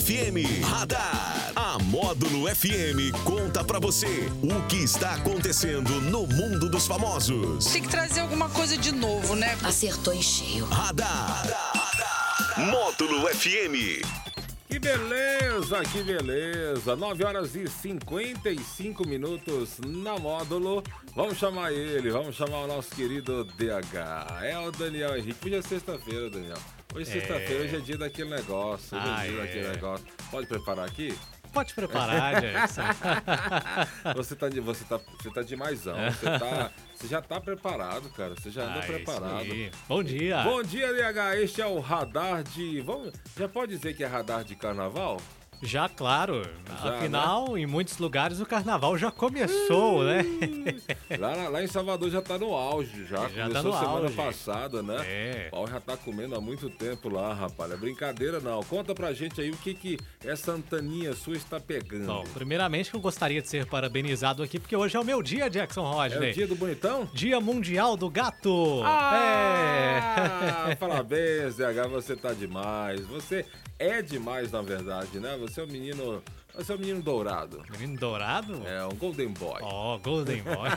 FM. Radar. A Módulo FM conta pra você o que está acontecendo no mundo dos famosos. Tem que trazer alguma coisa de novo, né? Acertou em cheio. Radar. Módulo FM. Que beleza, que beleza. 9 horas e 55 minutos na módulo. Vamos chamar ele, vamos chamar o nosso querido DH. É o Daniel Henrique. Hoje é sexta-feira, Daniel. Hoje é sexta-feira, hoje é dia daquele negócio. Hoje Ah, é dia é. daquele negócio. Pode preparar aqui? Pode preparar, Jackson. Você tá, de, você tá, você tá demaisão. Você, tá, você já tá preparado, cara. Você já anda Ah, isso preparado. Bom dia. Bom dia, DH. Este é o radar de. Vamos, já pode dizer que é radar de carnaval? Já, claro. Já, né? Afinal, em muitos lugares o carnaval já começou, né? Lá, na- lá em Salvador já tá no auge, já. Já Começou tá semana auge. passada, né? É. O pau já tá comendo há muito tempo lá, rapaz. É brincadeira não. Conta pra gente aí o que que essa antaninha sua está pegando. Bom, primeiramente eu gostaria de ser parabenizado aqui, porque hoje é o meu dia, Jackson é Rodney. o dia do bonitão? Dia Mundial do Gato. Ah, É. parabéns, DH, você tá demais. Você é demais, na verdade, né? Você é um menino. Você é um menino dourado. Menino dourado? É um Golden Boy. Ó, Golden Boy.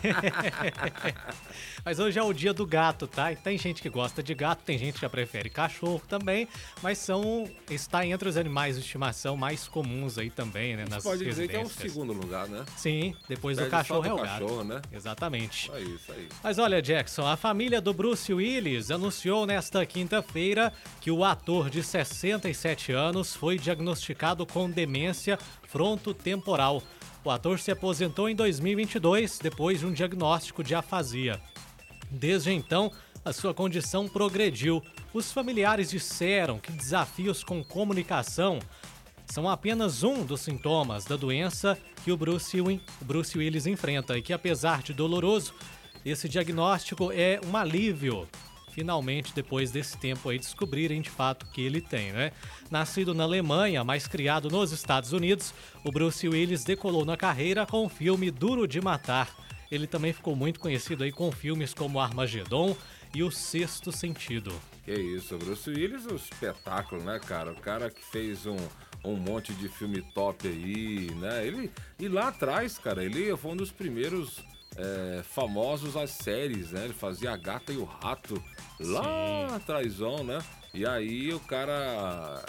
mas hoje é o dia do gato, tá? E tem gente que gosta de gato, tem gente que já prefere cachorro também, mas são está entre os animais de estimação mais comuns aí também, né, nas Pode dizer que é o residências. segundo lugar, né? Sim, depois do Perde só cachorro do é o gato. cachorro, né? Exatamente. É isso aí. Mas olha, Jackson, a família do Bruce Willis anunciou nesta quinta-feira que o ator de 67 anos foi diagnosticado com demência frontotemporal. O ator se aposentou em 2022 depois de um diagnóstico de afasia. Desde então, a sua condição progrediu. Os familiares disseram que desafios com comunicação são apenas um dos sintomas da doença que o Bruce, Bruce Willis enfrenta e que, apesar de doloroso, esse diagnóstico é um alívio. Finalmente, depois desse tempo aí, descobrirem de fato que ele tem, né? Nascido na Alemanha, mas criado nos Estados Unidos, o Bruce Willis decolou na carreira com o filme Duro de Matar. Ele também ficou muito conhecido aí com filmes como Armagedon e O Sexto Sentido. Que isso, Bruce Willis é um espetáculo, né, cara? O cara que fez um, um monte de filme top aí, né? Ele, e lá atrás, cara, ele foi um dos primeiros é, famosos às séries, né? Ele fazia a gata e o rato lá atrásão, né? E aí o cara.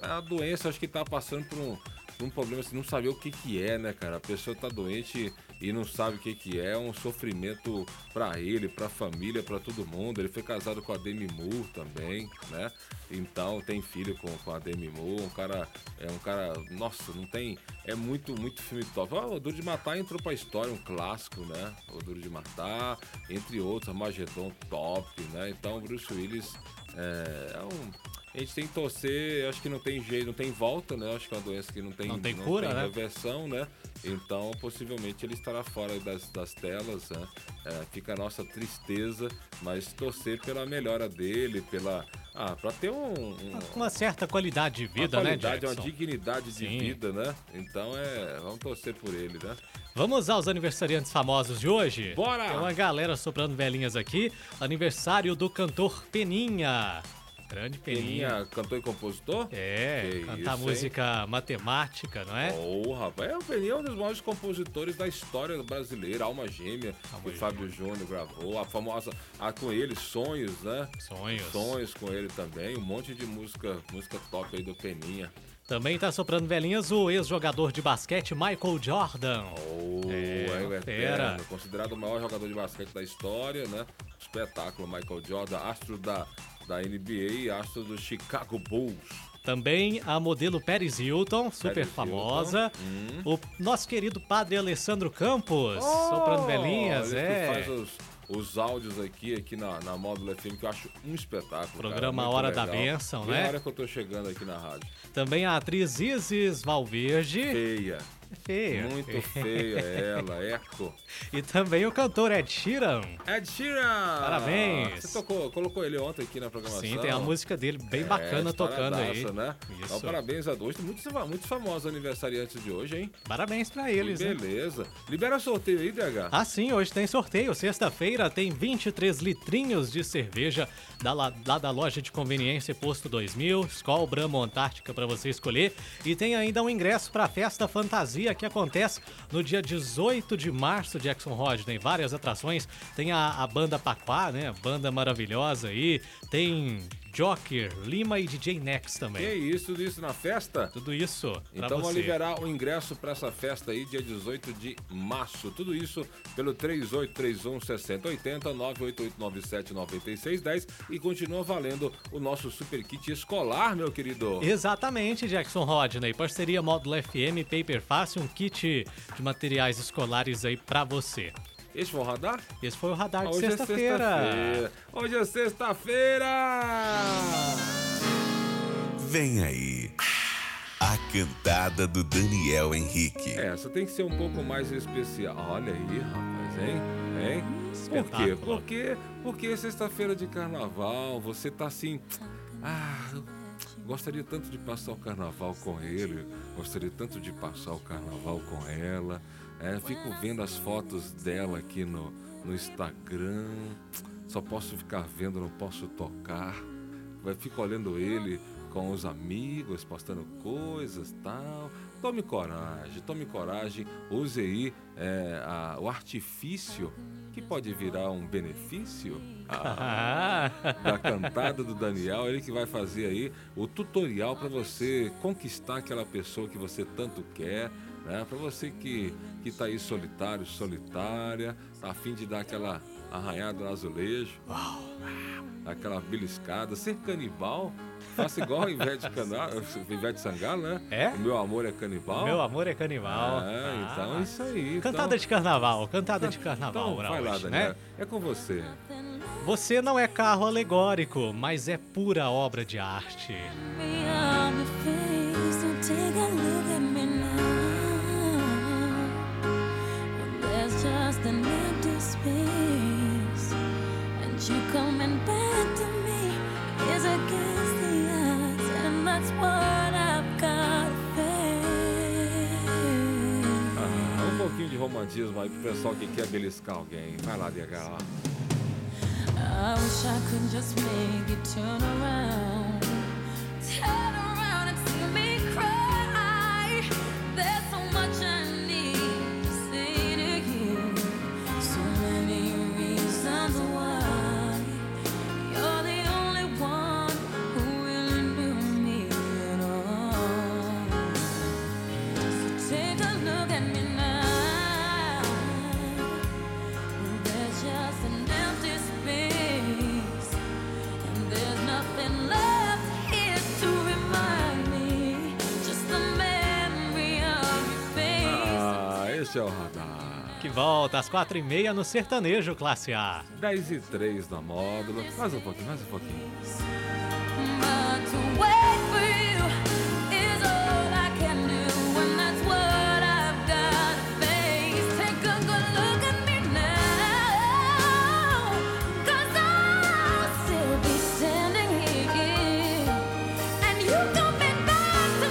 A doença, acho que tá passando por um, por um problema assim, não saber o que que é, né, cara? A pessoa tá doente e não sabe o que que é, é um sofrimento pra ele, pra família, pra todo mundo. Ele foi casado com a Demi Moore também, né? Então tem filho com, com a Demi Moore, um cara, é um cara, nossa, não tem, é muito, muito filme top. Ah, o Duro de Matar entrou pra história, um clássico, né? O Duro de Matar, entre outros, Armagedon top, né? Então Bruce Willis é, é um... A gente tem que torcer, acho que não tem jeito, não tem volta, né? Acho que é uma doença que não tem, Não tem cura, né? reversão, né? Então, possivelmente ele estará fora das, das telas, né? É, fica a nossa tristeza, mas torcer pela melhora dele, pela. Ah, pra ter um. um uma certa qualidade de vida, uma né, qualidade, uma Jackson? dignidade de Sim. vida, né? Então é. Vamos torcer por ele, né? Vamos aos aniversariantes famosos de hoje? Bora! Tem uma galera soprando velhinhas aqui. Aniversário do cantor Peninha. Grande Peninha. Peninha, cantor e compositor? É, Que cantar isso, música matemática, não é? Oh, rapaz, é, o Peninha é um dos maiores compositores da história brasileira, Alma Gêmea, Alma que o. Fábio Júnior gravou, a famosa, a, com ele, Sonhos, né? Sonhos. Sonhos com ele também, um monte de música, música top aí do Peninha. Também tá soprando velhinhas o ex-jogador de basquete Michael Jordan. Oh, É, é, fera. eterno, considerado o maior jogador de basquete da história, né? Espetáculo, Michael Jordan, astro da, da NBA e astro do Chicago Bulls. Também a modelo Paris Hilton, super Paris famosa. Hilton, O nosso querido padre Alessandro Campos, soprando velhinhas, é. faz os, os áudios aqui, aqui na, na Módulo FM, que eu acho um espetáculo. Programa cara, Hora da legal. Bênção, Bem né? a hora que eu tô chegando aqui na rádio. Também a atriz Isis Valverde. Feia. Feia. Muito feia ela, Eco. E também o cantor Ed Sheeran. Ed Sheeran! Parabéns. Você tocou, colocou ele ontem aqui na programação. Sim, tem a música dele bem bacana É, tocando aí. Né? Isso. Então, parabéns a dois. Muitos, muitos famosos aniversariantes de hoje, hein? Parabéns pra eles, né? Beleza. Libera sorteio aí, DH. Ah, sim, hoje tem sorteio. Sexta-feira tem 23 litrinhos de cerveja da, lá da loja de conveniência Posto 2000, Skol Brahma Antártica para você escolher. E tem ainda um ingresso para a Festa Fantasia que acontece no dia 18 de março, Jackson Rodney. Várias atrações. Tem a, a banda Paquá, né? Banda maravilhosa aí. Tem Joker, Lima e DJ Nex Que também. isso, tudo isso na festa? Tudo isso Então vou você. liberar o ingresso para essa festa aí, dia 18 de março. Tudo isso pelo 3831 6080 98897 9610 e continua valendo o nosso super kit escolar, meu querido. Exatamente, Jackson Rodney. Parceria Módulo FM, Paper Fácil, um kit de materiais escolares aí pra você. Esses vão rodar? Esse foi o radar de é sexta-feira. sexta-feira. Hoje é sexta-feira! Vem aí. A cantada do Daniel Henrique. É, Essa tem que ser um pouco mais especial. Olha aí, rapaz, hein? Hein? Por quê? Porque, porque é sexta-feira de carnaval, você tá assim. Ah, gostaria tanto de passar o carnaval com ele, gostaria tanto de passar o carnaval com ela. É, fico vendo as fotos dela aqui no, no Instagram. Só posso ficar vendo, não posso tocar. Fico olhando ele com os amigos, postando coisas tal. Tome coragem, tome coragem. Use aí é, a- o artifício que pode virar um benefício. Ah, da cantada do Daniel, ele que vai fazer aí o tutorial para você conquistar aquela pessoa que você tanto quer, né? Para você que que tá aí solitário, solitária, tá a fim de dar aquela arranhada no azulejo, aquela beliscada, ser canibal, faça igual a Ivete, Cana... Ivete Sangalo, né? É? O meu amor é canibal. meu amor é canibal. É, então é Ah. isso aí. Cantada então... de carnaval, cantada de carnaval Então, vai lá, hoje, Daniel. né? É com você. Você não é carro alegórico, mas é pura obra de arte. just an empty space, you coming back to me is against the odds, and that's what I've got to face. Ah, um pouquinho de romantismo aí pro pessoal que quer beliscar alguém. Vai lá, DH. I wish I could just make you turn around. É o radar. Que volta às quatro e meia no Sertanejo Classe A. 10 e 3 na módulo. Mais um pouquinho, mais um pouquinho.